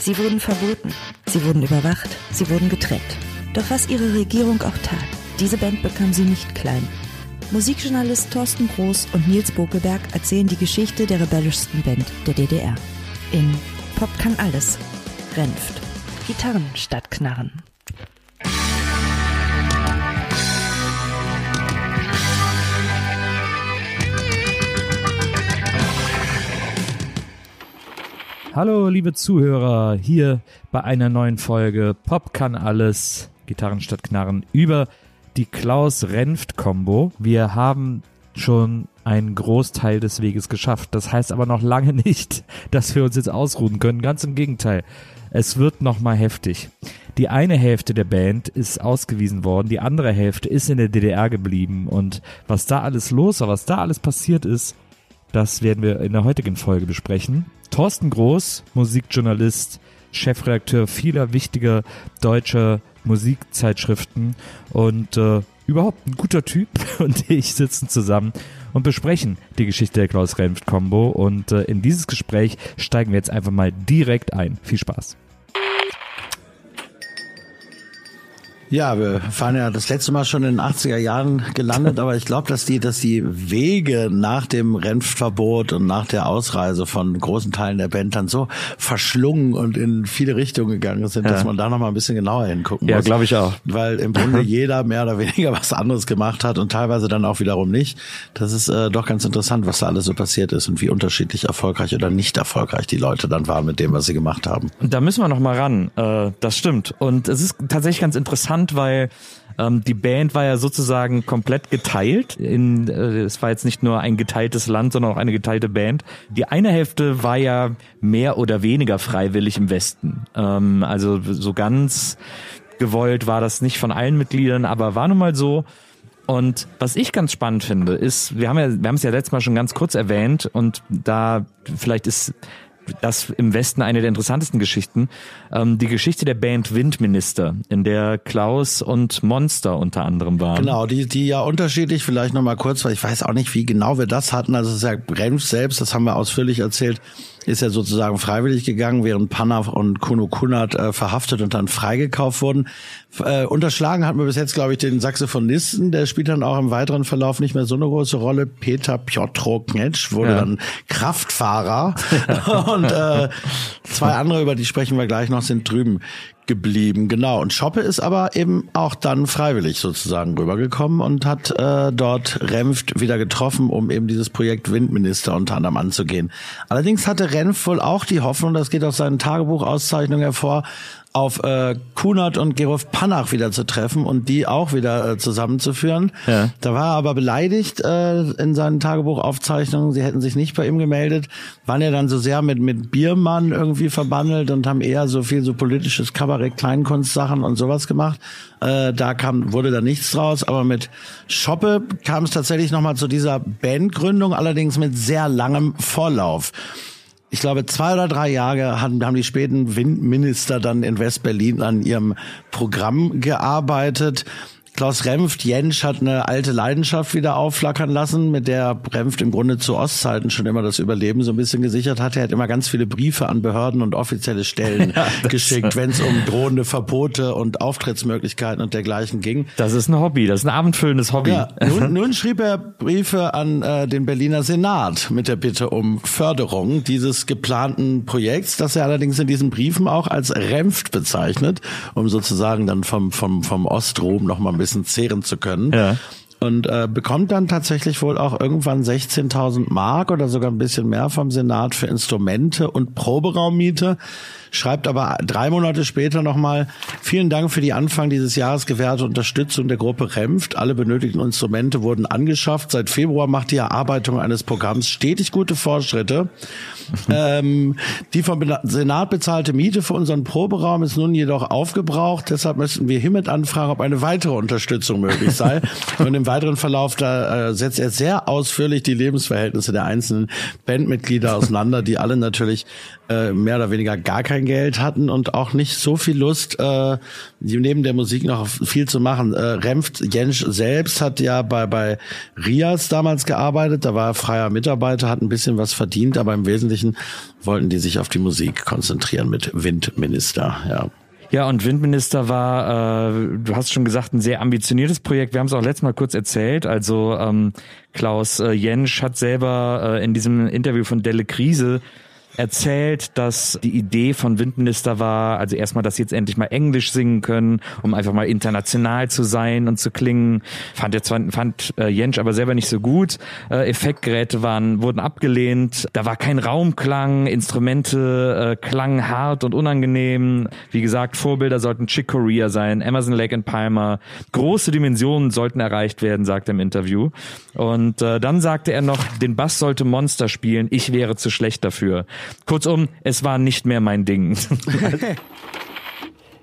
Sie wurden verboten, sie wurden überwacht, sie wurden getrennt. Doch was ihre Regierung auch tat, diese Band bekam sie nicht klein. Musikjournalist Thorsten Groß und Nils Bokelberg erzählen die Geschichte der rebellischsten Band der DDR. In Pop kann alles. Renft. Gitarren statt Knarren. Hallo, liebe Zuhörer, hier bei einer neuen Folge Pop kann alles, Gitarren statt Knarren, über die Klaus-Renft-Kombo. Wir haben schon einen Großteil des Weges geschafft. Das heißt aber noch lange nicht, dass wir uns jetzt ausruhen können. Ganz im Gegenteil. Es wird noch mal heftig. Die eine Hälfte der Band ist ausgewiesen worden, die andere Hälfte ist in der DDR geblieben und was da alles los war, was da alles passiert ist, das werden wir in der heutigen Folge besprechen. Thorsten Groß, Musikjournalist, Chefredakteur vieler wichtiger deutscher Musikzeitschriften und äh, überhaupt ein guter Typ und ich sitzen zusammen und besprechen die Geschichte der Klaus Renft Combo und äh, in dieses Gespräch steigen wir jetzt einfach mal direkt ein. Viel Spaß. Ja, wir fahren ja das letzte Mal schon in den 80er Jahren gelandet, aber ich glaube, dass die, dass die Wege nach dem Rennverbot und nach der Ausreise von großen Teilen der Band dann so verschlungen und in viele Richtungen gegangen sind, ja. dass man da noch mal ein bisschen genauer hingucken ja, muss. Ja, glaube ich auch. Weil im Grunde jeder mehr oder weniger was anderes gemacht hat und teilweise dann auch wiederum nicht. Das ist äh, doch ganz interessant, was da alles so passiert ist und wie unterschiedlich erfolgreich oder nicht erfolgreich die Leute dann waren mit dem, was sie gemacht haben. Da müssen wir noch mal ran. Äh, das stimmt. Und es ist tatsächlich ganz interessant, interessant, weil ähm, die Band war ja sozusagen komplett geteilt. In, äh, es war jetzt nicht nur ein geteiltes Land, sondern auch eine geteilte Band. Die eine Hälfte war ja mehr oder weniger freiwillig im Westen. Ähm, also so ganz gewollt war das nicht von allen Mitgliedern, aber war nun mal so. Und was ich ganz spannend finde, ist, wir haben ja, wir haben es ja letztes Mal schon ganz kurz erwähnt und da vielleicht ist das im Westen eine der interessantesten Geschichten. Ähm, die Geschichte der Band Windminister, in der Klaus und Monster unter anderem waren. Genau, die, die ja unterschiedlich, vielleicht nochmal kurz, weil ich weiß auch nicht, wie genau wir das hatten. Also es ist ja Bremf selbst, das haben wir ausführlich erzählt, ist ja sozusagen freiwillig gegangen, während Panna und Kuno Kunert äh, verhaftet und dann freigekauft wurden. Äh, unterschlagen hat man bis jetzt, glaube ich, den Saxophonisten, der spielt dann auch im weiteren Verlauf nicht mehr so eine große Rolle. Peter Piotro Knetsch wurde ja. dann Kraftfahrer und äh, zwei andere, über die sprechen wir gleich noch, sind drüben geblieben. Genau. Und Schoppe ist aber eben auch dann freiwillig sozusagen rübergekommen und hat äh, dort Renft wieder getroffen, um eben dieses Projekt Windminister unter anderem anzugehen. Allerdings hatte Renft wohl auch die Hoffnung, das geht aus seinen Tagebuchauszeichnungen hervor, auf äh, Kunert und Gerolf Panach wieder zu treffen und die auch wieder äh, zusammenzuführen. Ja. Da war er aber beleidigt äh, in seinen Tagebuchaufzeichnungen. Sie hätten sich nicht bei ihm gemeldet, waren ja dann so sehr mit mit Biermann irgendwie verbandelt und haben eher so viel so politisches Kabarett, Kleinkunstsachen und sowas gemacht. Äh, da kam wurde da nichts draus, aber mit Schoppe kam es tatsächlich nochmal zu dieser Bandgründung, allerdings mit sehr langem Vorlauf ich glaube, zwei oder drei Jahre haben, haben die späten Windminister dann in West-Berlin an ihrem Programm gearbeitet. Klaus Remft, Jensch hat eine alte Leidenschaft wieder aufflackern lassen, mit der Remft im Grunde zu Ostzeiten schon immer das Überleben so ein bisschen gesichert hatte. Er hat immer ganz viele Briefe an Behörden und offizielle Stellen ja, geschickt, wenn es um drohende Verbote und Auftrittsmöglichkeiten und dergleichen ging. Das ist ein Hobby, das ist ein abendfüllendes Hobby. Ja, nun, nun schrieb er Briefe an äh, den Berliner Senat mit der Bitte um Förderung dieses geplanten Projekts, das er allerdings in diesen Briefen auch als Remft bezeichnet, um sozusagen dann vom, vom, vom Ostrom noch mal ein bisschen bisschen zehren zu können. Ja. Und äh, bekommt dann tatsächlich wohl auch irgendwann 16.000 Mark oder sogar ein bisschen mehr vom Senat für Instrumente und Proberaummiete schreibt aber drei Monate später nochmal, vielen Dank für die Anfang dieses Jahres gewährte Unterstützung der Gruppe Remft. Alle benötigten Instrumente wurden angeschafft. Seit Februar macht die Erarbeitung eines Programms stetig gute Fortschritte. ähm, die vom Senat bezahlte Miete für unseren Proberaum ist nun jedoch aufgebraucht. Deshalb müssten wir hiermit anfragen, ob eine weitere Unterstützung möglich sei. Und im weiteren Verlauf, da äh, setzt er sehr ausführlich die Lebensverhältnisse der einzelnen Bandmitglieder auseinander, die alle natürlich äh, mehr oder weniger gar kein Geld hatten und auch nicht so viel Lust, äh, neben der Musik noch viel zu machen. Äh, Remft Jensch selbst hat ja bei, bei Rias damals gearbeitet, da war er freier Mitarbeiter, hat ein bisschen was verdient, aber im Wesentlichen wollten die sich auf die Musik konzentrieren mit Windminister, ja. Ja, und Windminister war, äh, du hast schon gesagt, ein sehr ambitioniertes Projekt. Wir haben es auch letztes Mal kurz erzählt. Also ähm, Klaus äh, Jensch hat selber äh, in diesem Interview von Delle Krise erzählt, dass die Idee von Windminister war, also erstmal, dass sie jetzt endlich mal Englisch singen können, um einfach mal international zu sein und zu klingen. Fand jetzt fand äh, Jensch aber selber nicht so gut. Äh, Effektgeräte waren wurden abgelehnt. Da war kein Raumklang, Instrumente äh, klangen hart und unangenehm. Wie gesagt, Vorbilder sollten Chick Corea sein, Emerson Lake and Palmer. Große Dimensionen sollten erreicht werden, sagt er im Interview. Und äh, dann sagte er noch, den Bass sollte Monster spielen. Ich wäre zu schlecht dafür. Kurzum, es war nicht mehr mein Ding.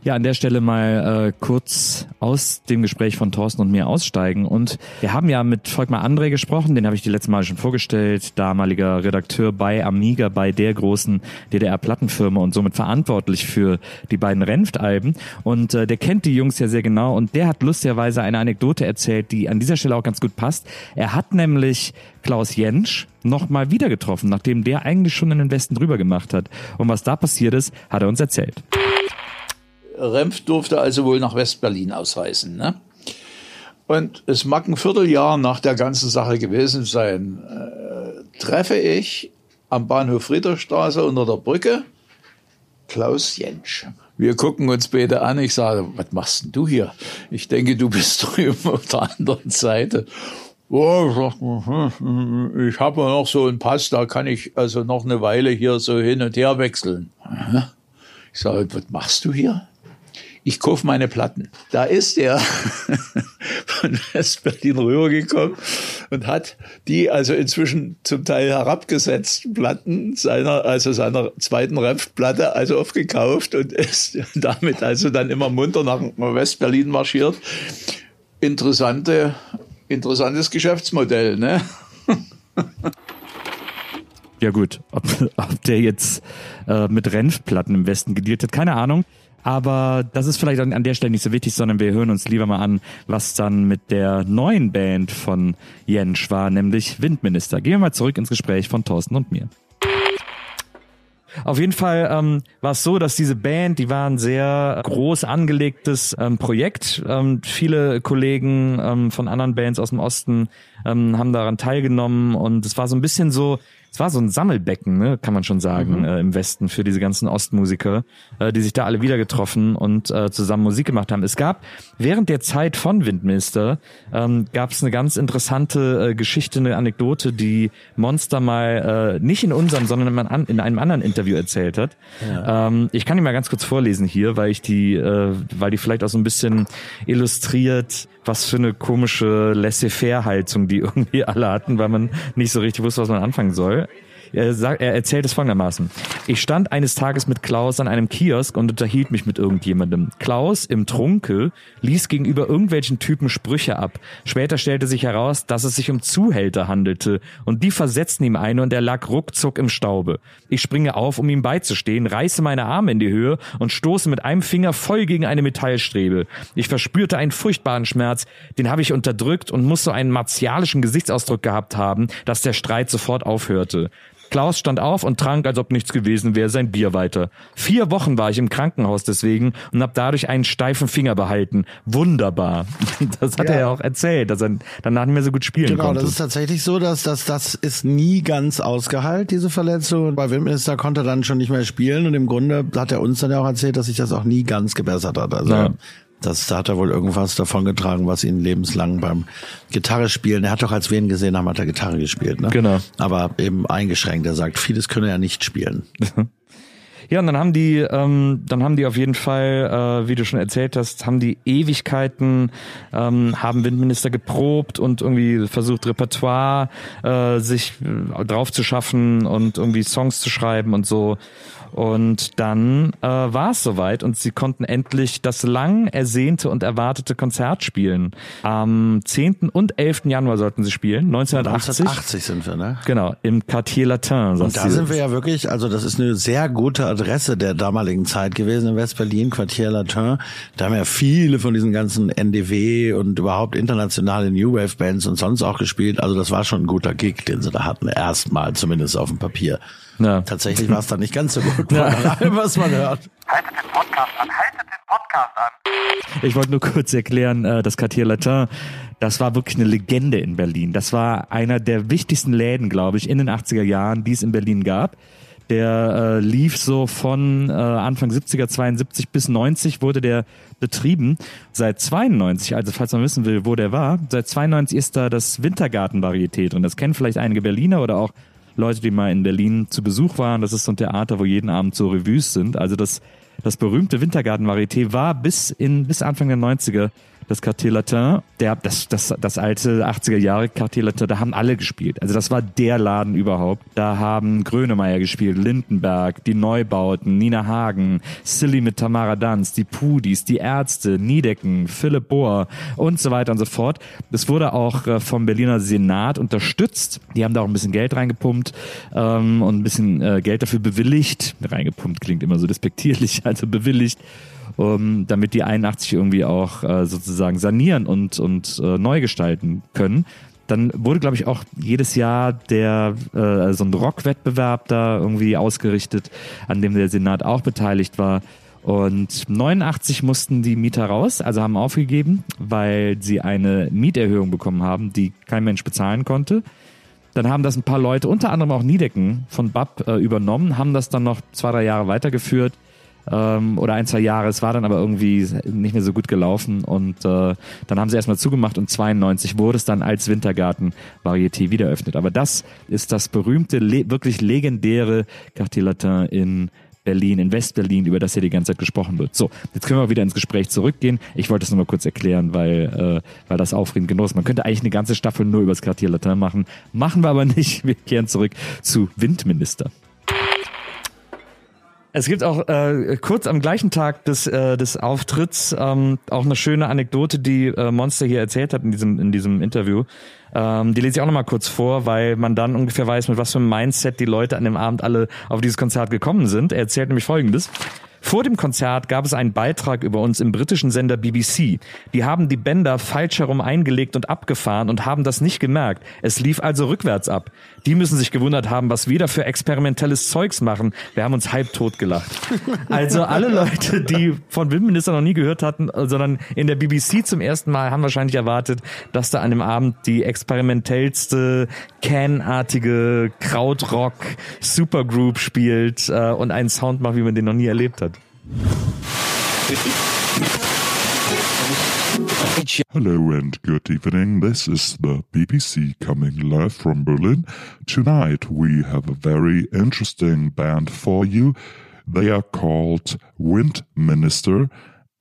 Ja, an der Stelle mal äh, kurz aus dem Gespräch von Thorsten und mir aussteigen. Und wir haben ja mit Volkmar André gesprochen, den habe ich die letzte Mal schon vorgestellt, damaliger Redakteur bei Amiga, bei der großen DDR-Plattenfirma und somit verantwortlich für die beiden Renft-Alben. Und äh, der kennt die Jungs ja sehr genau und der hat lustigerweise eine Anekdote erzählt, die an dieser Stelle auch ganz gut passt. Er hat nämlich Klaus Jentsch noch mal wieder getroffen, nachdem der eigentlich schon in den Westen drüber gemacht hat. Und was da passiert ist, hat er uns erzählt. Remf durfte also wohl nach Westberlin ausreisen. Ne? Und es mag ein Vierteljahr nach der ganzen Sache gewesen sein, äh, treffe ich am Bahnhof Friederstraße unter der Brücke Klaus Jentsch. Wir gucken uns beide an. Ich sage, was machst denn du hier? Ich denke, du bist drüben auf der anderen Seite. Oh, ich habe noch so einen Pass, da kann ich also noch eine Weile hier so hin und her wechseln. Ich sage, was machst du hier? Ich kaufe meine Platten. Da ist er von West-Berlin rübergekommen und hat die also inzwischen zum Teil herabgesetzten Platten seiner, also seiner zweiten Rempfplatte also aufgekauft und ist damit also dann immer munter nach West-Berlin marschiert. Interessante, interessantes Geschäftsmodell, ne? Ja gut, ob, ob der jetzt äh, mit Renfplatten im Westen gedealt hat, keine Ahnung. Aber das ist vielleicht an der Stelle nicht so wichtig, sondern wir hören uns lieber mal an, was dann mit der neuen Band von Jensch war, nämlich Windminister. Gehen wir mal zurück ins Gespräch von Thorsten und mir. Auf jeden Fall ähm, war es so, dass diese Band, die war ein sehr groß angelegtes ähm, Projekt. Ähm, viele Kollegen ähm, von anderen Bands aus dem Osten ähm, haben daran teilgenommen und es war so ein bisschen so, es war so ein Sammelbecken, ne, kann man schon sagen, mhm. äh, im Westen für diese ganzen Ostmusiker, äh, die sich da alle wieder getroffen und äh, zusammen Musik gemacht haben. Es gab während der Zeit von Windminister ähm, gab es eine ganz interessante äh, Geschichte, eine Anekdote, die Monster mal äh, nicht in unserem, sondern in einem anderen Interview erzählt hat. Ja. Ähm, ich kann die mal ganz kurz vorlesen hier, weil ich die, äh, weil die vielleicht auch so ein bisschen illustriert, was für eine komische Laissez-faire-Haltung die irgendwie alle hatten, weil man nicht so richtig wusste, was man anfangen soll. Er, sagt, er erzählt es folgendermaßen. Ich stand eines Tages mit Klaus an einem Kiosk und unterhielt mich mit irgendjemandem. Klaus im Trunke ließ gegenüber irgendwelchen Typen Sprüche ab. Später stellte sich heraus, dass es sich um Zuhälter handelte und die versetzten ihm eine und er lag ruckzuck im Staube. Ich springe auf, um ihm beizustehen, reiße meine Arme in die Höhe und stoße mit einem Finger voll gegen eine Metallstrebe. Ich verspürte einen furchtbaren Schmerz, den habe ich unterdrückt und muss so einen martialischen Gesichtsausdruck gehabt haben, dass der Streit sofort aufhörte. Klaus stand auf und trank, als ob nichts gewesen wäre, sein Bier weiter. Vier Wochen war ich im Krankenhaus deswegen und habe dadurch einen steifen Finger behalten. Wunderbar. Das hat ja. er ja auch erzählt, dass er danach nicht mehr so gut spielen genau, konnte. Genau, das ist tatsächlich so, dass das, das ist nie ganz ausgeheilt, diese Verletzung. Bei Windminister konnte er dann schon nicht mehr spielen und im Grunde hat er uns dann ja auch erzählt, dass sich das auch nie ganz gebessert hat. Also ja. Das, da hat er wohl irgendwas davon getragen, was ihn lebenslang beim Gitarre spielen. Er hat doch, als wir ihn gesehen haben, hat er Gitarre gespielt, ne? Genau. Aber eben eingeschränkt. Er sagt, vieles könne er nicht spielen. Ja, und dann haben die, ähm, dann haben die auf jeden Fall, äh, wie du schon erzählt hast, haben die Ewigkeiten, ähm, haben Windminister geprobt und irgendwie versucht Repertoire äh, sich äh, drauf zu schaffen und irgendwie Songs zu schreiben und so. Und dann äh, war es soweit und sie konnten endlich das lang ersehnte und erwartete Konzert spielen. Am 10. und 11. Januar sollten sie spielen, 1980. 1980 sind wir, ne? Genau, im Quartier Latin. Und da sind wir ja wirklich, also das ist eine sehr gute Adresse der damaligen Zeit gewesen in West-Berlin, Quartier Latin. Da haben ja viele von diesen ganzen NDW und überhaupt internationale New Wave Bands und sonst auch gespielt. Also das war schon ein guter Gig, den sie da hatten, erstmal zumindest auf dem Papier. Ja. Tatsächlich war es dann nicht ganz so gut, ja. allem, was man hört. Haltet den Podcast an, haltet den Podcast an. Ich wollte nur kurz erklären, äh, das Quartier Latin, das war wirklich eine Legende in Berlin. Das war einer der wichtigsten Läden, glaube ich, in den 80er Jahren, die es in Berlin gab. Der äh, lief so von äh, Anfang 70er, 72 bis 90 wurde der betrieben. Seit 92, also falls man wissen will, wo der war, seit 92 ist da das Wintergarten-Varietät und das kennen vielleicht einige Berliner oder auch Leute, die mal in Berlin zu Besuch waren. Das ist so ein Theater, wo jeden Abend so Revues sind. Also das, das berühmte Wintergarten-Varieté war bis in, bis Anfang der 90er das Quartier Latin, der, das, das, das alte 80er Jahre Quartier Latin, da haben alle gespielt. Also das war der Laden überhaupt. Da haben Grönemeyer gespielt, Lindenberg, die Neubauten, Nina Hagen, Silly mit Tamara Danz, die Pudis, die Ärzte, Niedecken, Philipp Bohr und so weiter und so fort. Das wurde auch äh, vom Berliner Senat unterstützt. Die haben da auch ein bisschen Geld reingepumpt ähm, und ein bisschen äh, Geld dafür bewilligt. Reingepumpt klingt immer so despektierlich, also bewilligt um, damit die 81 irgendwie auch äh, sozusagen sanieren und, und äh, neu gestalten können. Dann wurde, glaube ich, auch jedes Jahr der äh, so ein Rockwettbewerb da irgendwie ausgerichtet, an dem der Senat auch beteiligt war. Und 89 mussten die Mieter raus, also haben aufgegeben, weil sie eine Mieterhöhung bekommen haben, die kein Mensch bezahlen konnte. Dann haben das ein paar Leute, unter anderem auch Niedecken von BAP, äh, übernommen, haben das dann noch zwei, drei Jahre weitergeführt ähm, oder ein, zwei Jahre. Es war dann aber irgendwie nicht mehr so gut gelaufen und äh, dann haben sie erstmal zugemacht und 92 wurde es dann als Wintergarten-Varieté wieder eröffnet. Aber das ist das berühmte, le wirklich legendäre Quartier Latin in Berlin, in Westberlin, über das hier die ganze Zeit gesprochen wird. So, jetzt können wir wieder ins Gespräch zurückgehen. Ich wollte es nur mal kurz erklären, weil, äh, weil das aufregend genug ist. Man könnte eigentlich eine ganze Staffel nur über das Quartier Latin machen. Machen wir aber nicht. Wir kehren zurück zu Windminister. Es gibt auch äh, kurz am gleichen Tag des, äh, des Auftritts ähm, auch eine schöne Anekdote, die äh, Monster hier erzählt hat in diesem, in diesem Interview. Ähm, die lese ich auch nochmal kurz vor, weil man dann ungefähr weiß, mit was für einem Mindset die Leute an dem Abend alle auf dieses Konzert gekommen sind. Er erzählt nämlich Folgendes. Vor dem Konzert gab es einen Beitrag über uns im britischen Sender BBC. Die haben die Bänder falsch herum eingelegt und abgefahren und haben das nicht gemerkt. Es lief also rückwärts ab. Die müssen sich gewundert haben, was wir da für experimentelles Zeugs machen. Wir haben uns halb tot gelacht. Also alle Leute, die von Windminister noch nie gehört hatten, sondern in der BBC zum ersten Mal, haben wahrscheinlich erwartet, dass da an dem Abend die experimentellste, Can-artige Krautrock Supergroup spielt äh, und einen Sound macht, wie man den noch nie erlebt hat. Hello and good evening. This is the BBC coming live from Berlin. Tonight we have a very interesting band for you. They are called Wind Minister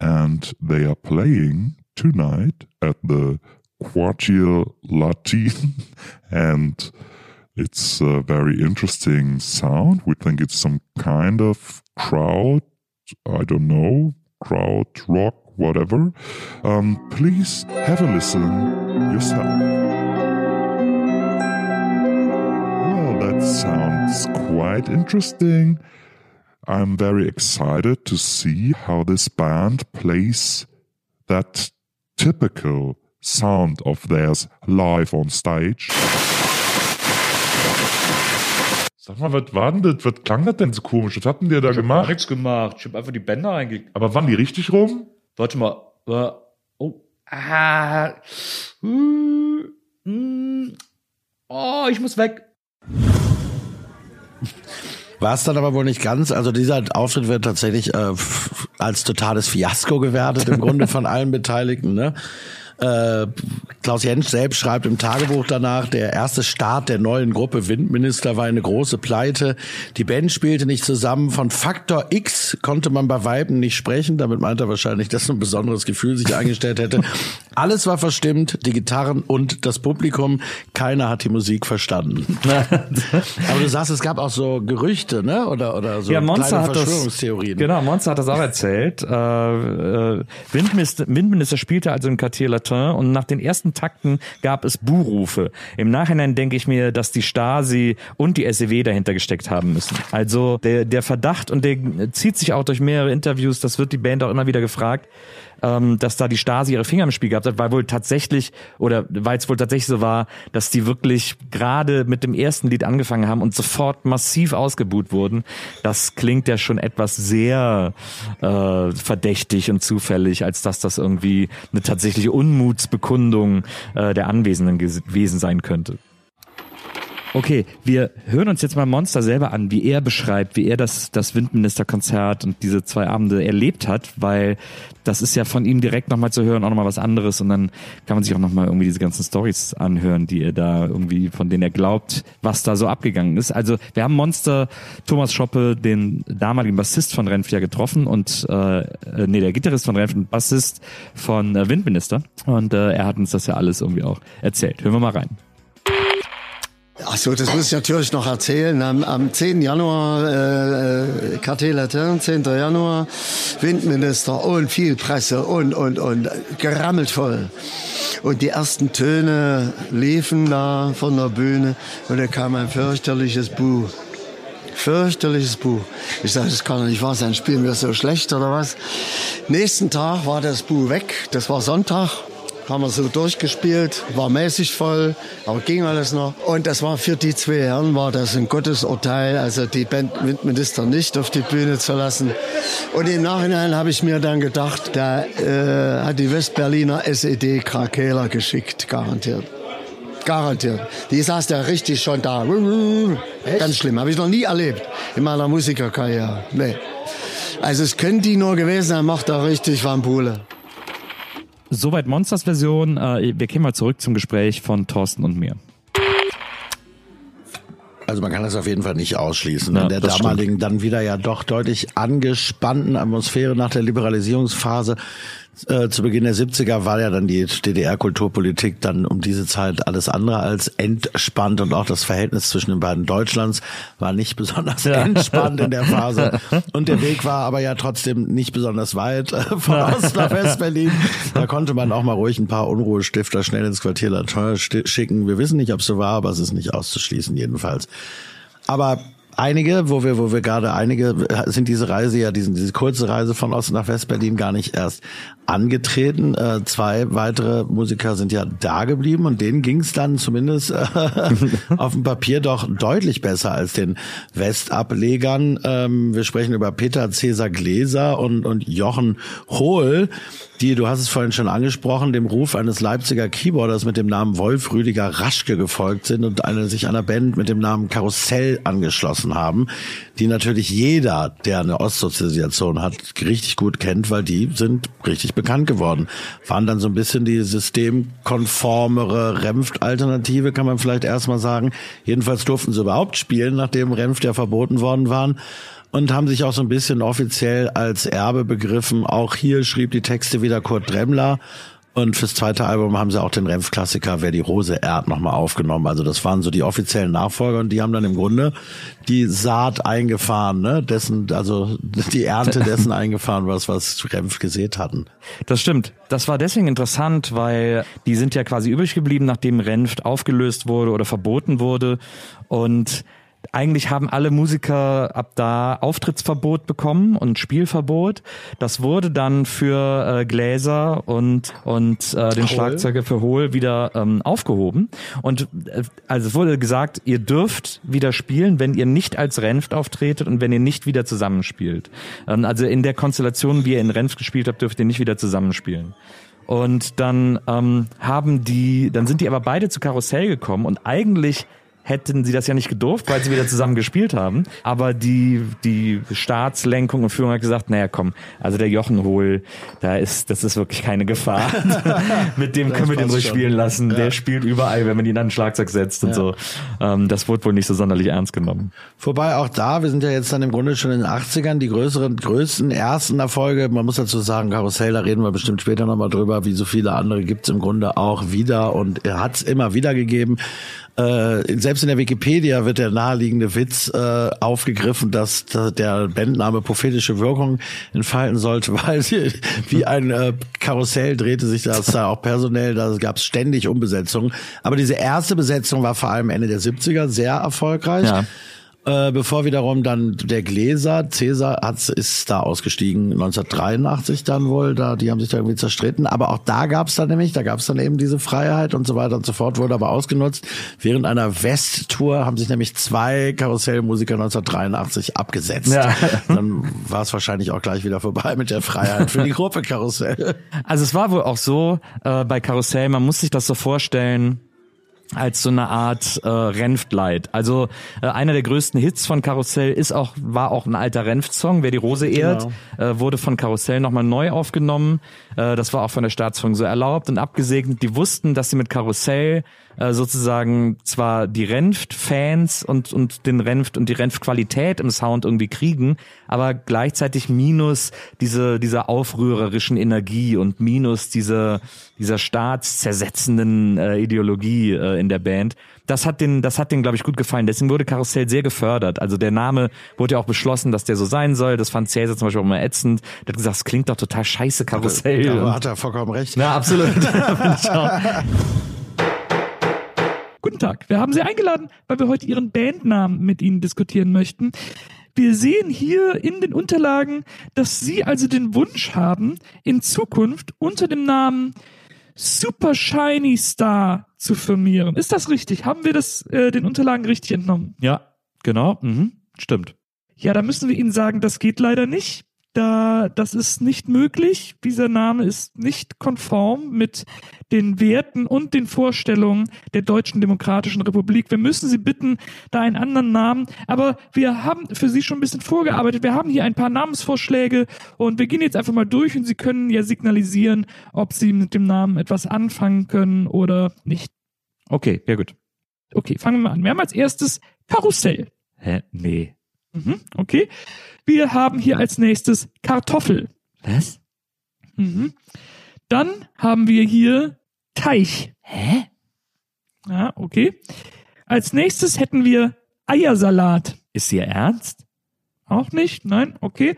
and they are playing tonight at the Quartier Latin and it's a very interesting sound. We think it's some kind of crowd I don't know, crowd rock, whatever, um, please have a listen yourself. Well, that sounds quite interesting. I'm very excited to see how this band plays that typical sound of theirs live on stage. Sag mal, was war denn das? Was klang das denn so komisch? Was hatten die da ich gemacht? Ich hab nichts gemacht. Ich hab einfach die Bänder reingelegt. Aber waren die richtig rum? Warte mal. Oh. Ah. Uh, mm. Oh, ich muss weg. War es dann aber wohl nicht ganz. Also dieser Auftritt wird tatsächlich äh, als totales Fiasko gewertet, im Grunde von allen Beteiligten. Ne? Äh, Klaus Jentsch selbst schreibt im Tagebuch danach, der erste Start der neuen Gruppe Windminister war eine große Pleite. Die Band spielte nicht zusammen. Von Faktor X konnte man bei Weiben nicht sprechen. Damit meint er wahrscheinlich, dass ein besonderes Gefühl sich eingestellt hätte. Alles war verstimmt, die Gitarren und das Publikum. Keiner hat die Musik verstanden. Aber du sagst, es gab auch so Gerüchte, ne? Oder, oder so ja, Monster kleine hat das, Verschwörungstheorien. genau, Monster hat das auch erzählt. Äh, äh, Windminister, Windminister spielte also im Quartier Latin und nach den ersten Takten gab es Buhrufe. Im Nachhinein denke ich mir, dass die Stasi und die SEW dahinter gesteckt haben müssen. Also der, der Verdacht und der zieht sich auch durch mehrere Interviews, das wird die Band auch immer wieder gefragt, ähm, dass da die Stasi ihre Finger im Spiel gehabt hat, weil wohl tatsächlich oder weil es wohl tatsächlich so war, dass die wirklich gerade mit dem ersten Lied angefangen haben und sofort massiv ausgebuht wurden. Das klingt ja schon etwas sehr äh, verdächtig und zufällig, als dass das irgendwie eine tatsächliche Unmutsbekundung äh, der Anwesenden gewesen sein könnte. Okay, wir hören uns jetzt mal Monster selber an, wie er beschreibt, wie er das, das Windministerkonzert und diese zwei Abende erlebt hat, weil das ist ja von ihm direkt nochmal zu hören, auch nochmal was anderes und dann kann man sich auch nochmal irgendwie diese ganzen Stories anhören, die er da irgendwie, von denen er glaubt, was da so abgegangen ist. Also wir haben Monster Thomas Schoppe, den damaligen Bassist von Renf ja getroffen und äh, äh, nee, der Gitarrist von Renf und Bassist von äh, Windminister und äh, er hat uns das ja alles irgendwie auch erzählt. Hören wir mal rein. Ach so, das muss ich natürlich noch erzählen. Am, am 10. Januar, äh, äh Quartier Latin, 10. Januar, Windminister und viel Presse und, und, und, gerammelt voll. Und die ersten Töne liefen da von der Bühne und da kam ein fürchterliches Buch. Fürchterliches Buch. Ich sage, das kann doch nicht wahr sein. Spielen wir so schlecht oder was? Nächsten Tag war das Buch weg. Das war Sonntag haben wir so durchgespielt, war mäßig voll, aber ging alles noch. Und das war für die zwei Herren war das ein Gottesurteil, also die Bandminister nicht auf die Bühne zu lassen. Und im Nachhinein habe ich mir dann gedacht, da äh, hat die Westberliner SED Krakela geschickt, garantiert. Garantiert. Die saß da richtig schon da. Echt? Ganz schlimm. Habe ich noch nie erlebt in meiner Musikerkarriere. Nee. Also es können die nur gewesen sein, macht da richtig Wampule. Soweit Monsters Version. Äh, wir gehen mal zurück zum Gespräch von Thorsten und mir. Also man kann das auf jeden Fall nicht ausschließen. Ja, In der damaligen stimmt. dann wieder ja doch deutlich angespannten Atmosphäre nach der Liberalisierungsphase äh, zu Beginn der 70er war ja dann die DDR-Kulturpolitik dann um diese Zeit alles andere als entspannt und auch das Verhältnis zwischen den beiden Deutschlands war nicht besonders entspannt in der Phase. Und der Weg war aber ja trotzdem nicht besonders weit äh, von Ost nach West-Berlin. Da konnte man auch mal ruhig ein paar Unruhestifter schnell ins Quartier Latin schicken. Wir wissen nicht, ob es so war, aber es ist nicht auszuschließen jedenfalls. Aber einige, wo wir, wo wir gerade einige, sind diese Reise ja, diesen, diese kurze Reise von Ost nach West-Berlin gar nicht erst angetreten. Äh, zwei weitere Musiker sind ja da geblieben und denen ging es dann zumindest äh, auf dem Papier doch deutlich besser als den Westablegern. Ähm, wir sprechen über Peter Cäsar Gläser und, und Jochen Hohl, die, du hast es vorhin schon angesprochen, dem Ruf eines Leipziger Keyboarders mit dem Namen Wolf Rüdiger Raschke gefolgt sind und eine, sich einer Band mit dem Namen Karussell angeschlossen haben, die natürlich jeder, der eine Ostsozialisation hat, richtig gut kennt, weil die sind richtig bekannt geworden. Waren dann so ein bisschen die systemkonformere Renft-Alternative, kann man vielleicht erstmal sagen. Jedenfalls durften sie überhaupt spielen, nachdem Renft ja verboten worden waren und haben sich auch so ein bisschen offiziell als Erbe begriffen. Auch hier schrieb die Texte wieder Kurt Dremmler. Und fürs zweite Album haben sie auch den Renf-Klassiker Wer die Rose ehrt nochmal aufgenommen. Also das waren so die offiziellen Nachfolger und die haben dann im Grunde die Saat eingefahren, ne? Dessen, also die Ernte dessen eingefahren, was, was Renf gesät hatten. Das stimmt. Das war deswegen interessant, weil die sind ja quasi übrig geblieben, nachdem Renft aufgelöst wurde oder verboten wurde. Und eigentlich haben alle Musiker ab da Auftrittsverbot bekommen und Spielverbot. Das wurde dann für äh, Gläser und und äh, den Schlagzeuger für Hohl wieder ähm, aufgehoben. Und äh, also es wurde gesagt, ihr dürft wieder spielen, wenn ihr nicht als Renft auftretet und wenn ihr nicht wieder zusammenspielt. Ähm, also in der Konstellation, wie ihr in Renft gespielt habt, dürft ihr nicht wieder zusammenspielen. Und dann ähm, haben die, dann sind die aber beide zu Karussell gekommen und eigentlich hätten sie das ja nicht gedurft, weil sie wieder zusammen gespielt haben. Aber die, die Staatslenkung und Führung hat gesagt, naja, komm, also der Jochen Hohl, da ist, das ist wirklich keine Gefahr. Mit dem können wir den ruhig spielen lassen. Der spielt überall, wenn man ihn an den Schlagzeug setzt und so. Ähm, das wurde wohl nicht so sonderlich ernst genommen. Wobei auch da, wir sind ja jetzt dann im Grunde schon in den 80ern, die größeren, größten ersten Erfolge, man muss dazu sagen, Karussell, da reden wir bestimmt später nochmal drüber, wie so viele andere gibt's im Grunde auch wieder und er hat's immer wieder gegeben. Äh, selbst in der Wikipedia wird der naheliegende Witz äh, aufgegriffen, dass, dass der Bandname prophetische Wirkung entfalten sollte, weil sie, wie ein äh, Karussell drehte sich das da auch personell, da gab es ständig Umbesetzungen. Aber diese erste Besetzung war vor allem Ende der 70er sehr erfolgreich. Ja. Äh, bevor wiederum dann der Gläser, Cäsar hat, ist da ausgestiegen, 1983 dann wohl, da, die haben sich da irgendwie zerstritten. Aber auch da gab's dann nämlich, da gab's dann eben diese Freiheit und so weiter und so fort, wurde aber ausgenutzt. Während einer Westtour haben sich nämlich zwei Karussellmusiker 1983 abgesetzt. Ja. Dann war es wahrscheinlich auch gleich wieder vorbei mit der Freiheit für die Gruppe Karussell. Also es war wohl auch so äh, bei Karussell, man muss sich das so vorstellen, als so eine Art äh, Renft-Light. Also äh, einer der größten Hits von Karussell ist auch war auch ein alter Renft-Song, Wer die Rose ehrt, äh, wurde von Karussell nochmal neu aufgenommen. Äh, das war auch von der Staatsführung so erlaubt und abgesegnet. Die wussten, dass sie mit Karussell äh, sozusagen zwar die Renft-Fans und und den Renft und die Renft-Qualität im Sound irgendwie kriegen, aber gleichzeitig minus diese dieser aufrührerischen Energie und minus diese dieser staatszersetzenden äh, Ideologie äh, in der Band. Das hat den, das hat den, glaube ich, gut gefallen. Deswegen wurde Karussell sehr gefördert. Also der Name wurde ja auch beschlossen, dass der so sein soll. Das fand Cäsar zum Beispiel auch immer ätzend. Der hat gesagt, es klingt doch total scheiße, Karussell. Aber hat er vollkommen recht. Ja, absolut. Guten Tag, wir haben Sie eingeladen, weil wir heute Ihren Bandnamen mit Ihnen diskutieren möchten. Wir sehen hier in den Unterlagen, dass Sie also den Wunsch haben, in Zukunft unter dem Namen Super Shiny Star zu firmieren. Ist das richtig? Haben wir das äh, den Unterlagen richtig entnommen? ja, genau. Mhm. Stimmt. Ja, da müssen wir Ihnen sagen, das geht leider nicht. Da, das ist nicht möglich. Dieser Name ist nicht konform mit den Werten und den Vorstellungen der Deutschen Demokratischen Republik. Wir müssen Sie bitten, da einen anderen Namen. Aber wir haben für Sie schon ein bisschen vorgearbeitet. Wir haben hier ein paar Namensvorschläge und wir gehen jetzt einfach mal durch und Sie können ja signalisieren, ob Sie mit dem Namen etwas anfangen können oder nicht. Okay, ja gut. Okay, fangen wir mal an. Wir haben als erstes Karussell. Hä? Nee. Mhm, okay. Wir haben hier als nächstes Kartoffel. Was? Mhm. Dann haben wir hier Teich. Hä? Ja, okay. Als nächstes hätten wir Eiersalat. Ist ihr ernst? Auch nicht? Nein? Okay.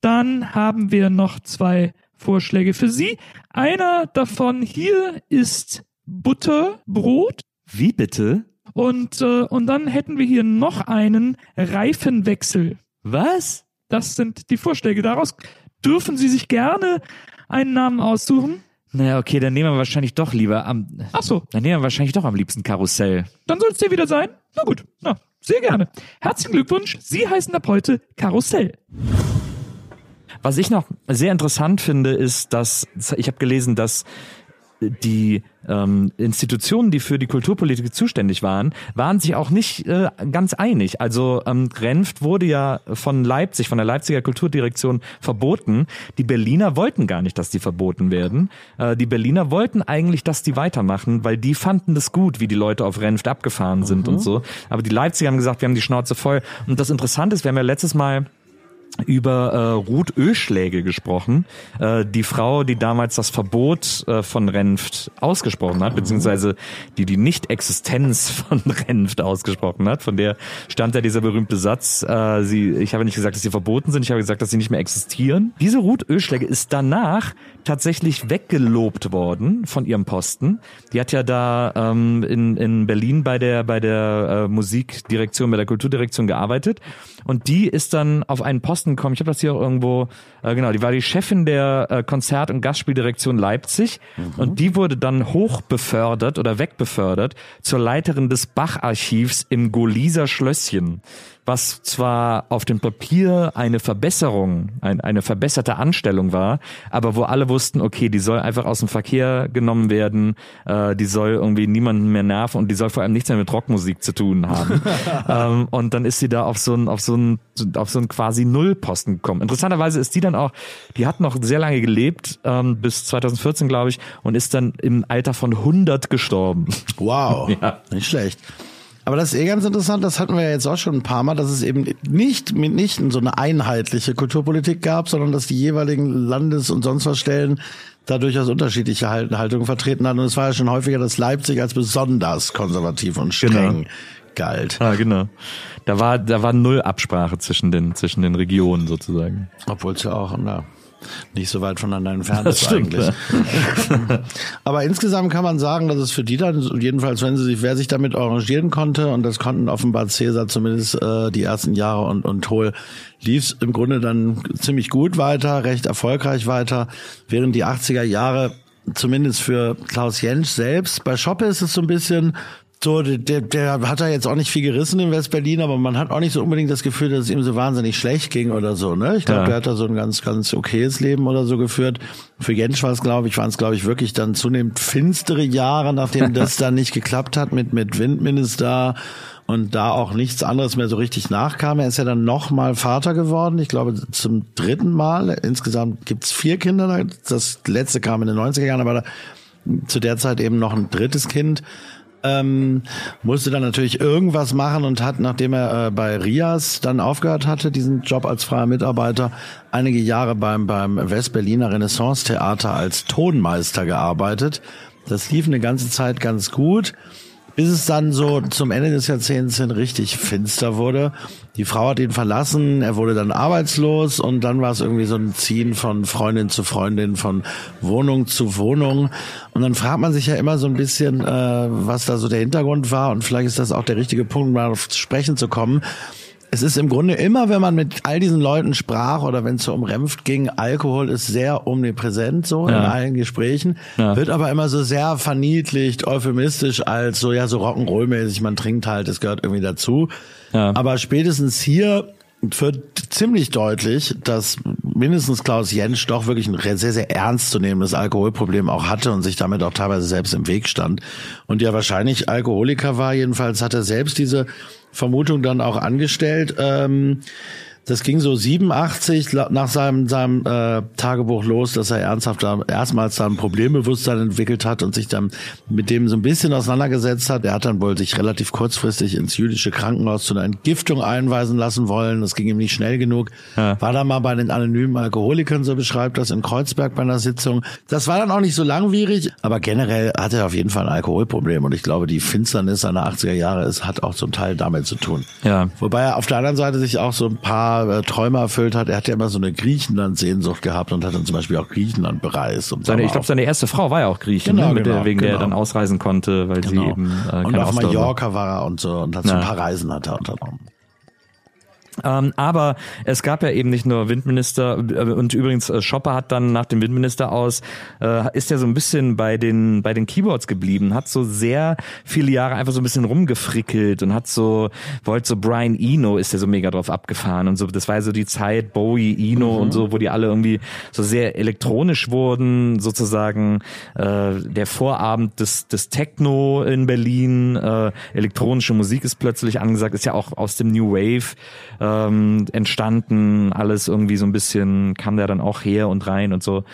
Dann haben wir noch zwei Vorschläge für Sie. Einer davon hier ist Butterbrot. Wie bitte? Und, äh, und dann hätten wir hier noch einen Reifenwechsel. Was? Das sind die Vorschläge. Daraus dürfen Sie sich gerne einen Namen aussuchen. Naja, okay, dann nehmen wir wahrscheinlich doch lieber am. Ach so, Dann nehmen wir wahrscheinlich doch am liebsten Karussell. dann soll es dir wieder sein. Na gut, na, sehr gerne. Herzlichen Glückwunsch. Sie heißen ab heute Karussell. Was ich noch sehr interessant finde, ist, dass ich habe gelesen, dass die ähm, Institutionen, die für die Kulturpolitik zuständig waren, waren sich auch nicht äh, ganz einig. Also ähm, Renft wurde ja von Leipzig, von der Leipziger Kulturdirektion verboten. Die Berliner wollten gar nicht, dass die verboten werden. Äh, die Berliner wollten eigentlich, dass die weitermachen, weil die fanden das gut, wie die Leute auf Renft abgefahren sind und so. Aber die Leipziger haben gesagt, wir haben die Schnauze voll. Und das Interessante ist, wir haben ja letztes Mal über äh, Ruth Öschläge gesprochen, äh, die Frau, die damals das Verbot äh, von Renft ausgesprochen hat, beziehungsweise die die Nicht-Existenz von Renft ausgesprochen hat. Von der stand ja dieser berühmte Satz, äh, sie, ich habe nicht gesagt, dass sie verboten sind, ich habe gesagt, dass sie nicht mehr existieren. Diese Ruth Öschläge ist danach tatsächlich weggelobt worden von ihrem Posten. Die hat ja da ähm, in, in Berlin bei der bei der äh, Musikdirektion, bei der Kulturdirektion gearbeitet und die ist dann auf einen Posten gekommen. Ich habe das hier auch irgendwo äh, genau. Die war die Chefin der äh, Konzert- und Gastspieldirektion Leipzig und die wurde dann hochbefördert oder wegbefördert zur Leiterin des Bach-Archivs im Goliser Schlösschen. Was zwar auf dem Papier eine Verbesserung, ein, eine verbesserte Anstellung war, aber wo alle wussten, okay, die soll einfach aus dem Verkehr genommen werden, äh, die soll irgendwie niemanden mehr nerven und die soll vor allem nichts mehr mit Rockmusik zu tun haben. ähm, und dann ist sie da auf so ein, auf so ein, auf so ein quasi Nullposten gekommen. Interessanterweise ist die dann auch, die hat noch sehr lange gelebt, ähm, bis 2014 glaube ich, und ist dann im Alter von 100 gestorben. Wow, Ja. nicht schlecht. Aber das ist eh ganz interessant, das hatten wir ja jetzt auch schon ein paar Mal, dass es eben nicht mitnichten so eine einheitliche Kulturpolitik gab, sondern dass die jeweiligen Landes- und sonst was Stellen da durchaus unterschiedliche Halt- Haltungen vertreten hatten. Und es war ja schon häufiger, dass Leipzig als besonders konservativ und streng Genau. galt. Ah, genau. Da war, da war null Absprache zwischen den, zwischen den Regionen sozusagen. Obwohl es ja auch na, nicht so weit voneinander entfernt Das ist stimmt, eigentlich. Aber insgesamt kann man sagen, dass es für die dann, jedenfalls wenn sie sich, wer sich damit arrangieren konnte, und das konnten offenbar Cäsar zumindest äh, die ersten Jahre und, und Toll, lief es im Grunde dann ziemlich gut weiter, recht erfolgreich weiter, während die 80er Jahre zumindest für Klaus Jentsch selbst, bei Schoppe ist es so ein bisschen so, der, der hat da jetzt auch nicht viel gerissen in West-Berlin, aber man hat auch nicht so unbedingt das Gefühl, dass es ihm so wahnsinnig schlecht ging oder so. Ne? Ich glaube, Ja. der hat da so ein ganz, ganz okayes Leben oder so geführt. Für Jentsch war es, glaube ich, waren es, glaube ich, wirklich dann zunehmend finstere Jahre, nachdem das dann nicht geklappt hat mit, mit Windminister und da auch nichts anderes mehr so richtig nachkam. Er ist ja dann nochmal Vater geworden, ich glaube zum dritten Mal. Insgesamt gibt's vier Kinder, das letzte kam in den 90er Jahren, aber da, zu der Zeit eben noch ein drittes Kind ähm, musste dann natürlich irgendwas machen und hat, nachdem er äh, bei Rias dann aufgehört hatte, diesen Job als freier Mitarbeiter, einige Jahre beim, beim Westberliner Renaissance Theater als Tonmeister gearbeitet. Das lief eine ganze Zeit ganz gut, bis es dann so zum Ende des Jahrzehnts hin richtig finster wurde. Die Frau hat ihn verlassen, er wurde dann arbeitslos und dann war es irgendwie so ein Ziehen von Freundin zu Freundin, von Wohnung zu Wohnung. Und dann fragt man sich ja immer so ein bisschen, äh, was da so der Hintergrund war und vielleicht ist das auch der richtige Punkt, mal auf Sprechen zu kommen. Es ist im Grunde immer, wenn man mit all diesen Leuten sprach oder wenn es so um Renft ging, Alkohol ist sehr omnipräsent so in Ja. allen Gesprächen, Ja. wird aber immer so sehr verniedlicht, euphemistisch als so ja so Rock'n'Roll-mäßig, man trinkt halt, das gehört irgendwie dazu. Ja. Aber spätestens hier wird ziemlich deutlich, dass mindestens Klaus Jentsch doch wirklich ein sehr, sehr ernstzunehmendes Alkoholproblem auch hatte und sich damit auch teilweise selbst im Weg stand. Und ja wahrscheinlich Alkoholiker war. Jedenfalls hat er selbst diese Vermutung dann auch angestellt. Ähm, das ging so 87 la- nach seinem, seinem äh, Tagebuch los, dass er ernsthaft da, erstmals dann ein Problembewusstsein entwickelt hat und sich dann mit dem so ein bisschen auseinandergesetzt hat. Er hat dann wohl sich relativ kurzfristig ins jüdische Krankenhaus zu einer Entgiftung einweisen lassen wollen. Das ging ihm nicht schnell genug. War dann mal bei den anonymen Alkoholikern, so beschreibt das in Kreuzberg bei einer Sitzung. Das war dann auch nicht so langwierig, aber generell hatte er auf jeden Fall ein Alkoholproblem und ich glaube, die Finsternis seiner 80er Jahre ist, hat auch zum Teil damit zu tun. Ja. Wobei er auf der anderen Seite sich auch so ein paar äh, Träume erfüllt hat. Er hat ja immer so eine Griechenland-Sehnsucht gehabt und hat dann zum Beispiel auch Griechenland bereist. Und Seine, ich glaube, seine erste Frau war ja auch Griechin, Genau, ne? Mit genau, der, wegen der er genau. dann ausreisen konnte, weil sie Genau. eben äh, und auf. Mallorca war er und so und hat so ein Ja. paar Reisen hat er unternommen. Ähm, aber es gab ja eben nicht nur Windminister äh, und übrigens äh, Schopper hat dann nach dem Windminister aus äh, ist ja so ein bisschen bei den bei den Keyboards geblieben, hat so sehr viele Jahre einfach so ein bisschen rumgefrickelt und hat so wollte so Brian Eno ist ja so mega drauf abgefahren und so das war ja so die Zeit Bowie Eno und so, wo die alle irgendwie so sehr elektronisch wurden, sozusagen äh, der Vorabend des des Techno in Berlin, äh, elektronische Musik ist plötzlich angesagt, ist ja auch aus dem New Wave ähm, entstanden, alles irgendwie so ein bisschen kam der dann auch her und rein und so.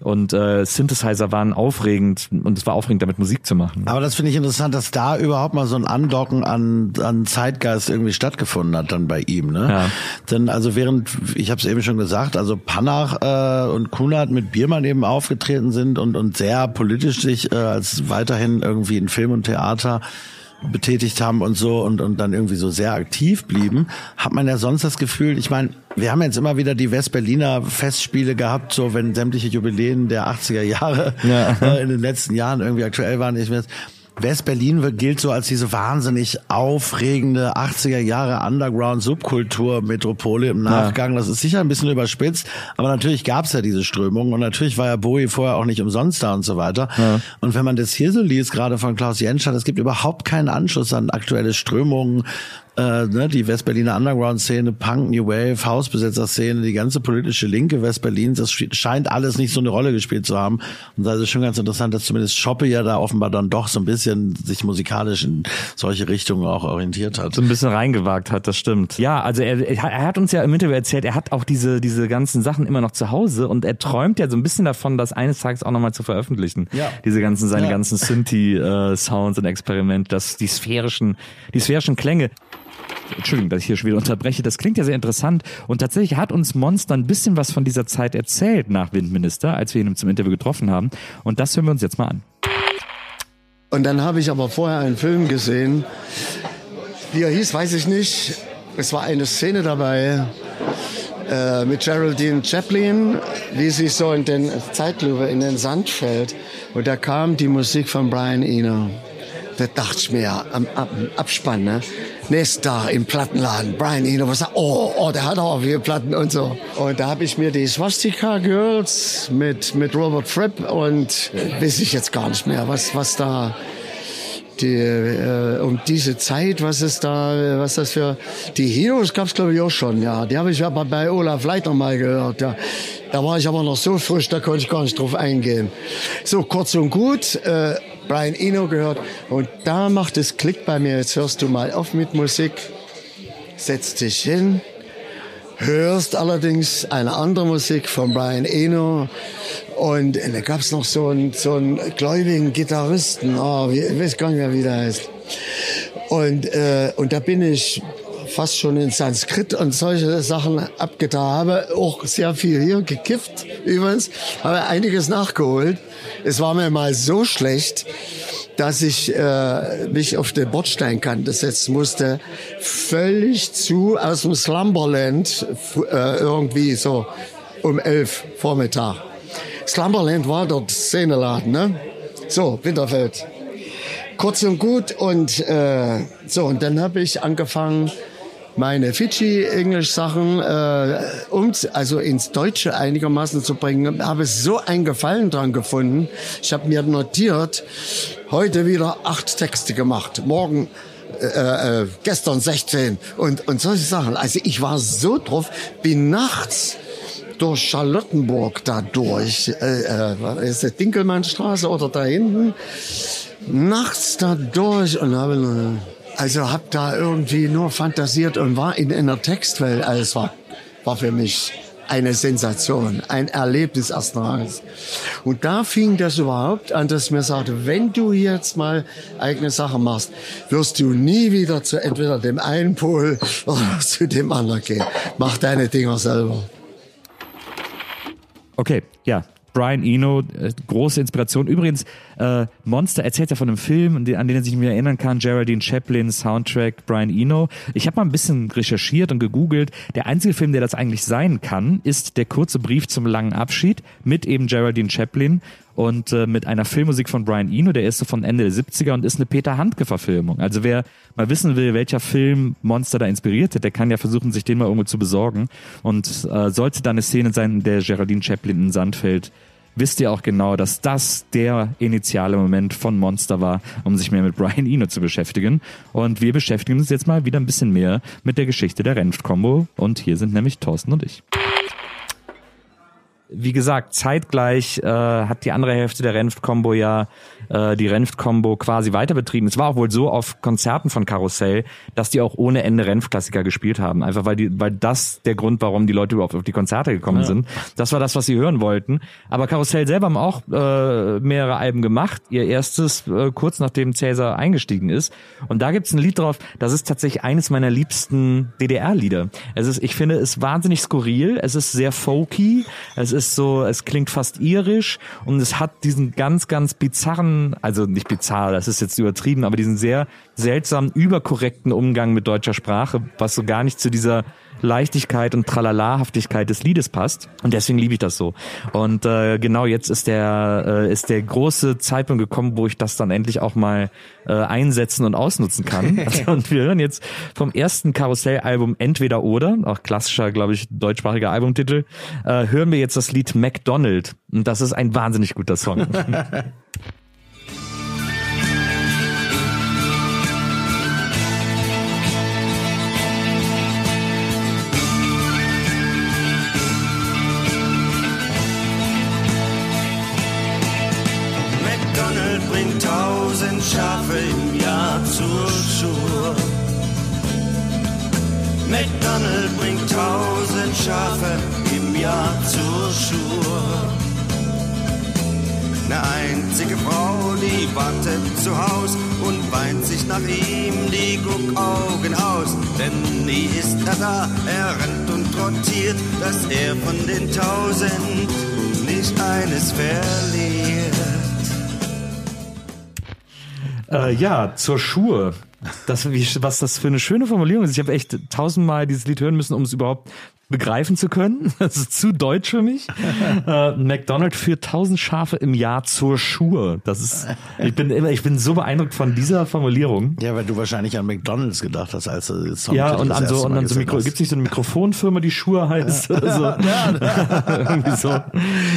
Und äh, Synthesizer waren aufregend und es war aufregend, damit Musik zu machen. Aber das finde ich interessant, dass da überhaupt mal so ein Andocken an, an Zeitgeist irgendwie stattgefunden hat dann bei ihm. Ne? Ja. Denn also während, ich habe es eben schon gesagt, also Panach äh, und Kunert mit Biermann eben aufgetreten sind und, und sehr politisch sich äh, als weiterhin irgendwie in Film und Theater betätigt haben und so und, und dann irgendwie so sehr aktiv blieben, hat man ja sonst das Gefühl, ich meine, wir haben jetzt immer wieder die Westberliner Festspiele gehabt, so wenn sämtliche Jubiläen der 80er Jahre Ja. äh, in den letzten Jahren irgendwie aktuell waren. Ich weiß, West-Berlin gilt so als diese wahnsinnig aufregende 80er Jahre Underground-Subkultur-Metropole im Nachgang. Das ist sicher ein bisschen überspitzt, aber natürlich gab es ja diese Strömung und natürlich war ja Bowie vorher auch nicht umsonst da und so weiter. Und wenn man das hier so liest, gerade von Klaus Jentsch, es gibt überhaupt keinen Anschluss an aktuelle Strömungen äh, ne, die Westberliner Underground-Szene, Punk, New Wave, Hausbesetzer-Szene, die ganze politische Linke Westberlins, das scheint alles nicht so eine Rolle gespielt zu haben. Und da ist es schon ganz interessant, dass zumindest Schoppe ja da offenbar dann doch so ein bisschen sich musikalisch in solche Richtungen auch orientiert hat. So ein bisschen reingewagt hat, das stimmt. Ja, also er, er hat uns ja im Interview erzählt, er hat auch diese, diese ganzen Sachen immer noch zu Hause und er träumt ja so ein bisschen davon, das eines Tages auch nochmal zu veröffentlichen. Ja. Diese ganzen, seine Ja. ganzen Synthi-Sounds und Experimente, das, die sphärischen, die sphärischen Klänge. Entschuldigung, dass ich hier schon wieder unterbreche. Das klingt ja sehr interessant. Und tatsächlich hat uns Monster ein bisschen was von dieser Zeit erzählt nach Windminister, als wir ihn zum Interview getroffen haben. Und das hören wir uns jetzt mal an. Und dann habe ich aber vorher einen Film gesehen, wie er hieß, weiß ich nicht. Es war eine Szene dabei äh, mit Geraldine Chaplin, wie sie so in den Zeitlupe in den Sand fällt. Und da kam die Musik von Brian Eno. Da dachte ich mir am, am Abspann, ne? Tag im Plattenladen, Brian Eno, was oh, oh, der hat auch viele Platten und so. Und da habe ich mir die Swastika Girls mit, mit Robert Fripp und weiß ich jetzt gar nicht mehr, was, was da die, äh, um diese Zeit, was ist da, was das für, die Heroes gab's glaube ich auch schon, ja. Die habe ich aber bei Olaf Leitner mal gehört, ja. Da war ich aber noch so frisch, da konnte ich gar nicht drauf eingehen. So, kurz und gut, äh, Brian Eno gehört. Und da macht es Klick bei mir, jetzt hörst du mal auf mit Musik, setz dich hin, hörst allerdings eine andere Musik von Brian Eno. Und da gab's noch so einen, so einen gläubigen Gitarristen, oh, ich weiß gar nicht mehr, wie der heißt. Und, äh, und da bin ich fast schon in Sanskrit und solche Sachen abgetan. Habe auch sehr viel hier gekifft übrigens, habe einiges nachgeholt. Es war mir mal so schlecht, dass ich äh, mich auf den Bordsteinkante setzen musste, völlig zu aus dem Slumberland äh, irgendwie so um elf Vormittag. Slumberland war dort Szeneladen, ne? So, Winterfeld. Kurz und gut und äh, so und dann habe ich angefangen meine Fidschi-Englisch-Sachen äh, um, also ins Deutsche einigermaßen zu bringen. Habe so einen Gefallen dran gefunden. Ich habe mir notiert, heute wieder acht Texte gemacht. Morgen äh, äh, gestern 16 und, und solche Sachen. Also ich war so drauf, bin nachts durch Charlottenburg da durch, äh, äh, ist das, Dinkelmannstraße oder da hinten, nachts da durch und habe, also hab da irgendwie nur fantasiert und war in einer Textwelt. Also es war, war für mich eine Sensation, ein Erlebnis Ranges. Und da fing das überhaupt an, dass ich mir sagte, wenn du jetzt mal eigene Sachen machst, wirst du nie wieder zu entweder dem einen Pol oder zu dem anderen gehen. Mach deine Dinger selber. Okay, ja. Brian Eno, äh, große Inspiration. Übrigens, äh, Monster erzählt ja von einem Film, an den er sich mir erinnern kann, Geraldine Chaplin, Soundtrack, Brian Eno. Ich habe mal ein bisschen recherchiert und gegoogelt. Der einzige Film, der das eigentlich sein kann, ist der kurze Brief zum langen Abschied mit eben Geraldine Chaplin und äh, mit einer Filmmusik von Brian Eno, der ist so von Ende der 70er und ist eine Peter Handke-Verfilmung. Also wer mal wissen will, welcher Film Monster da inspiriert hat, der kann ja versuchen, sich den mal irgendwo zu besorgen. Und äh, sollte da eine Szene sein, in der Geraldine Chaplin in Sand fällt, wisst ihr auch genau, dass das der initiale Moment von Monster war, um sich mehr mit Brian Eno zu beschäftigen. Und wir beschäftigen uns jetzt mal wieder ein bisschen mehr mit der Geschichte der Renft-Kombo. Und hier sind nämlich Thorsten und ich. Wie gesagt, zeitgleich äh, hat die andere Hälfte der Renft-Kombo ja äh, die Renft-Kombo quasi weiter betrieben. Es war auch wohl so auf Konzerten von Karussell, dass die auch ohne Ende Renft-Klassiker gespielt haben. Einfach weil die, weil das der Grund, warum die Leute überhaupt auf die Konzerte gekommen sind. Das war das, was sie hören wollten. Aber Karussell selber haben auch äh, mehrere Alben gemacht. Ihr erstes äh, kurz nachdem Cäsar eingestiegen ist. Und da gibt's ein Lied drauf, das ist tatsächlich eines meiner liebsten DDR-Lieder. Es ist, ich finde es wahnsinnig skurril. Es ist sehr folky. Es ist so, es klingt fast irisch und es hat diesen ganz, ganz bizarren, also nicht bizarr, das ist jetzt übertrieben, aber diesen sehr seltsamen, überkorrekten Umgang mit deutscher Sprache, was so gar nicht zu dieser Leichtigkeit und Tralalahaftigkeit des Liedes passt. Und deswegen liebe ich das so. Und äh, genau jetzt ist der äh, ist der große Zeitpunkt gekommen, wo ich das dann endlich auch mal äh, einsetzen und ausnutzen kann. und wir hören jetzt vom ersten Karussell-Album Entweder oder, auch klassischer, glaube ich, deutschsprachiger Albumtitel, äh, hören wir jetzt das Lied McDonald. Und das ist ein wahnsinnig guter Song. tausend Schafe im Jahr zur Schur. McDonald bringt tausend Schafe im Jahr zur Schur. Eine einzige Frau, die wartet zu Haus und weint sich nach ihm die Guckaugen aus. Denn nie ist er da, er rennt und trottiert, dass er von den tausend nicht eines verliert. Äh, ja, zur Schuhe. Das, wie, was das für eine schöne Formulierung ist. Ich habe echt tausendmal dieses Lied hören müssen, um es überhaupt begreifen zu können. Das ist zu deutsch für mich. äh, McDonald führt tausend Schafe im Jahr zur Schuhe. Das ist, ich bin immer, ich bin so beeindruckt von dieser Formulierung. Ja, weil du wahrscheinlich an McDonalds gedacht hast, als du das Song Ja, und an so, und an so Mikro, gibt's nicht so eine Mikrofonfirma, die Schuhe heißt? oder so? Irgendwie so.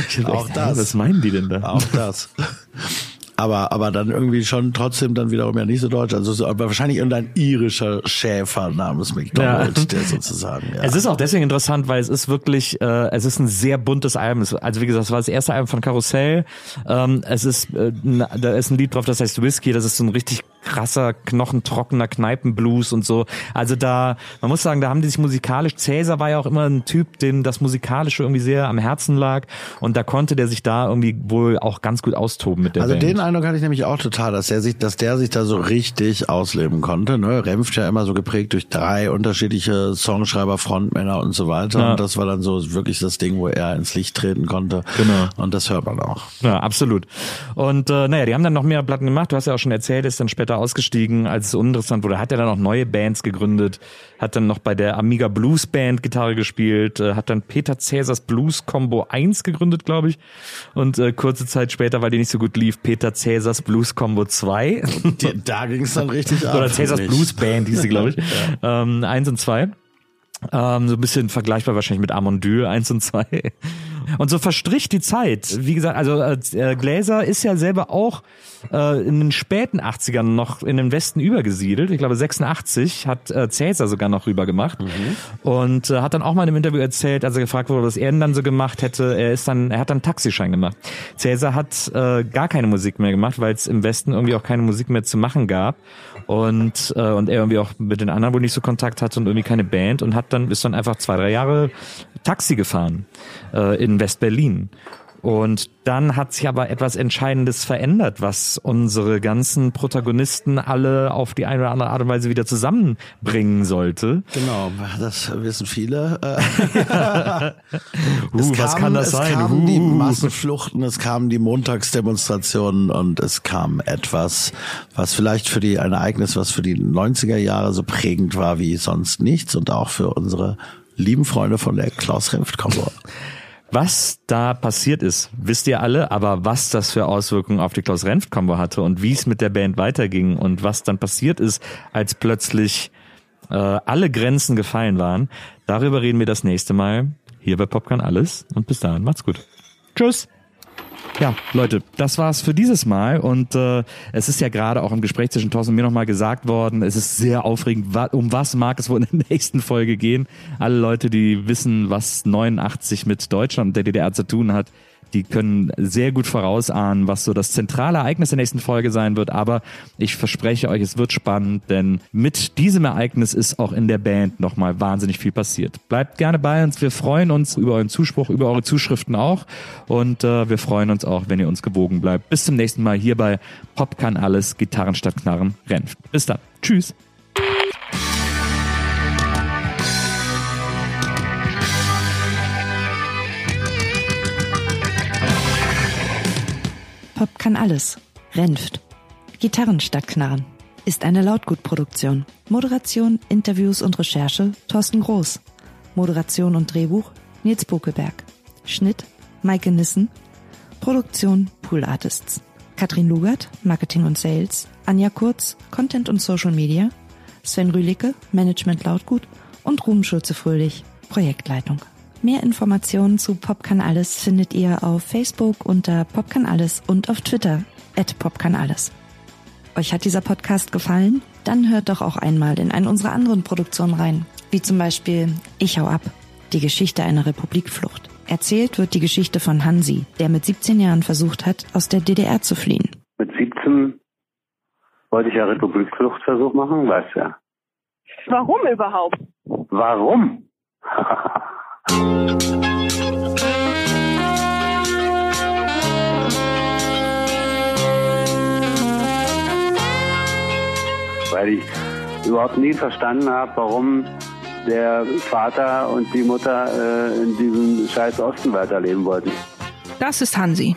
Ich Auch echt, das. Was meinen die denn da? Auch das. Aber, aber dann irgendwie schon trotzdem dann wiederum ja nicht so deutsch. Also so, aber wahrscheinlich irgendein irischer Schäfer namens McDonald, Ja. der sozusagen. Ja. Es ist auch deswegen interessant, weil es ist wirklich, äh, es ist ein sehr buntes Album. Also wie gesagt, es war das erste Album von Karussell. Ähm, es ist, äh, da ist ein Lied drauf, das heißt Whisky. Das ist so ein richtig krasser, knochentrockener Kneipenblues und so. Also da, man muss sagen, da haben die sich musikalisch, Cäsar war ja auch immer ein Typ, dem das Musikalische irgendwie sehr am Herzen lag. Und da konnte der sich da irgendwie wohl auch ganz gut austoben mit der Also Band. den Eindruck hatte ich nämlich auch total, dass er sich, dass der sich da so richtig ausleben konnte. Ne? Renft ja immer so geprägt durch drei unterschiedliche Songschreiber, Frontmänner und so weiter. Ja. Und das war dann so wirklich das Ding, wo er ins Licht treten konnte. Genau. Und das hört man auch. Ja, absolut. Und äh, naja, die haben dann noch mehr Platten gemacht. Du hast ja auch schon erzählt, ist dann später ausgestiegen, als es uninteressant wurde. Hat er dann auch neue Bands gegründet, hat dann noch bei der Amiga Blues Band Gitarre gespielt, äh, hat dann Peter Cäsars Blues Combo 1 gegründet, glaube ich. Und äh, kurze Zeit später, weil die nicht so gut lief, Peter Cäsars Blues Combo 2. Die, da ging es dann richtig ab. Oder Cäsars. Blues Band hieß sie, glaube ich. ähm, eins und zwei. Ähm, so ein bisschen vergleichbar wahrscheinlich mit Amondyl, eins und zwei. Und so verstrich die Zeit. Wie gesagt, also äh, Gläser ist ja selber auch äh, in den späten 80ern noch in den Westen übergesiedelt. Ich glaube 86 hat äh, Cäsar sogar noch rüber gemacht. Und äh, hat dann auch mal in einem Interview erzählt, als er gefragt wurde, was er denn dann so gemacht hätte, er ist dann, er hat dann Taxischein gemacht. Cäsar hat äh, gar keine Musik mehr gemacht, weil es im Westen irgendwie auch keine Musik mehr zu machen gab. Und, äh, und er irgendwie auch mit den anderen wohl nicht so Kontakt hatte und irgendwie keine Band und hat dann, ist dann einfach zwei, drei Jahre Taxi gefahren äh, in West-Berlin. Und dann hat sich aber etwas Entscheidendes verändert, was unsere ganzen Protagonisten alle auf die eine oder andere Art und Weise wieder zusammenbringen sollte. Genau, das wissen viele. Uh, was kann das es sein? kamen die Uh. Massenfluchten, es kamen die Montagsdemonstrationen und es kam etwas, was vielleicht für die, ein Ereignis, was für die 90er Jahre so prägend war wie sonst nichts und auch für unsere lieben Freunde von der Klaus Renft Combo. Was da passiert ist, wisst ihr alle, aber was das für Auswirkungen auf die Klaus Renft Combo hatte und wie es mit der Band weiterging und was dann passiert ist, als plötzlich äh, alle Grenzen gefallen waren, darüber reden wir das nächste Mal hier bei Popcorn alles und bis dahin macht's gut. Tschüss. Ja, Leute, das war's für dieses Mal und äh, es ist ja gerade auch im Gespräch zwischen Thorsten und mir nochmal gesagt worden, es ist sehr aufregend, wa um was mag es wohl in der nächsten Folge gehen. Alle Leute, die wissen, was 89 mit Deutschland und der DDR zu tun hat, die können sehr gut vorausahnen, was so das zentrale Ereignis der nächsten Folge sein wird. Aber ich verspreche euch, es wird spannend, denn mit diesem Ereignis ist auch in der Band nochmal wahnsinnig viel passiert. Bleibt gerne bei uns. Wir freuen uns über euren Zuspruch, über eure Zuschriften auch. Und äh, wir freuen uns auch, wenn ihr uns gewogen bleibt. Bis zum nächsten Mal hier bei Pop kann alles, Gitarren statt Knarren, Renft. Bis dann. Tschüss. Pop kann alles. Renft. Gitarren statt Knarren. Ist eine Lautgutproduktion. Moderation, Interviews und Recherche Thorsten Groß. Moderation und Drehbuch Nils Bokelberg. Schnitt Maike Nissen. Produktion Pool Artists. Katrin Lugert, Marketing und Sales. Anja Kurz, Content und Social Media. Sven Rühlicke, Management Lautgut. Und Ruben Schulze-Fröhlich, Projektleitung. Mehr Informationen zu Pop kann alles findet ihr auf Facebook unter Pop kann alles und auf Twitter at Pop kann alles. Euch hat dieser Podcast gefallen? Dann hört doch auch einmal in eine unserer anderen Produktionen rein, wie zum Beispiel Ich hau ab, die Geschichte einer Republikflucht. Erzählt wird die Geschichte von Hansi, der mit 17 Jahren versucht hat, aus der DDR zu fliehen. Mit 17 wollte ich ja Republikfluchtversuch machen, weißt du ja. Warum überhaupt? Warum? Weil ich überhaupt nie verstanden habe, warum der Vater und die Mutter äh, in diesem scheiß Osten weiterleben wollten. Das ist Hansi.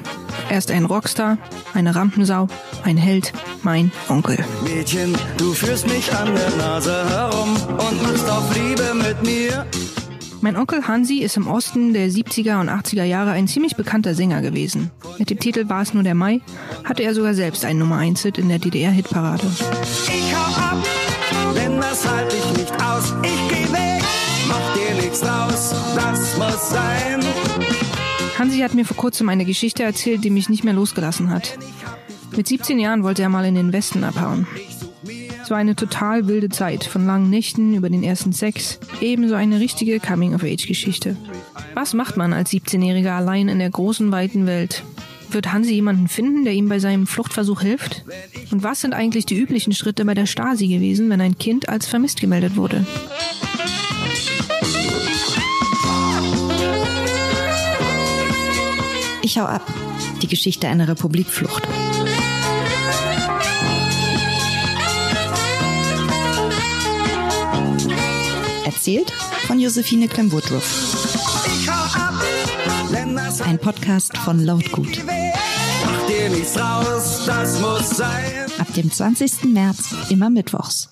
Er ist ein Rockstar, eine Rampensau, ein Held, mein Onkel. Mädchen, du führst mich an der Nase herum und machst auf Liebe mit mir. Mein Onkel Hansi ist im Osten der 70er und 80er Jahre ein ziemlich bekannter Sänger gewesen. Mit dem Titel War es nur der Mai hatte er sogar selbst einen Nummer 1 Hit in der DDR-Hitparade. Ich hau ab, denn das halte ich nicht aus. Ich geh weg, mach dir nichts draus, das muss sein. Hansi hat mir vor kurzem eine Geschichte erzählt, die mich nicht mehr losgelassen hat. Mit 17 Jahren wollte er mal in den Westen abhauen. Es war eine total wilde Zeit, von langen Nächten über den ersten Sex, ebenso eine richtige Coming-of-Age-Geschichte. Was macht man als 17-Jähriger allein in der großen, weiten Welt? Wird Hansi jemanden finden, der ihm bei seinem Fluchtversuch hilft? Und was sind eigentlich die üblichen Schritte bei der Stasi gewesen, wenn ein Kind als vermisst gemeldet wurde? Ich hau ab. Die Geschichte einer Republikflucht. Erzählt von Josephine das Ein Podcast von Lautgut. Ab dem 20. März immer mittwochs.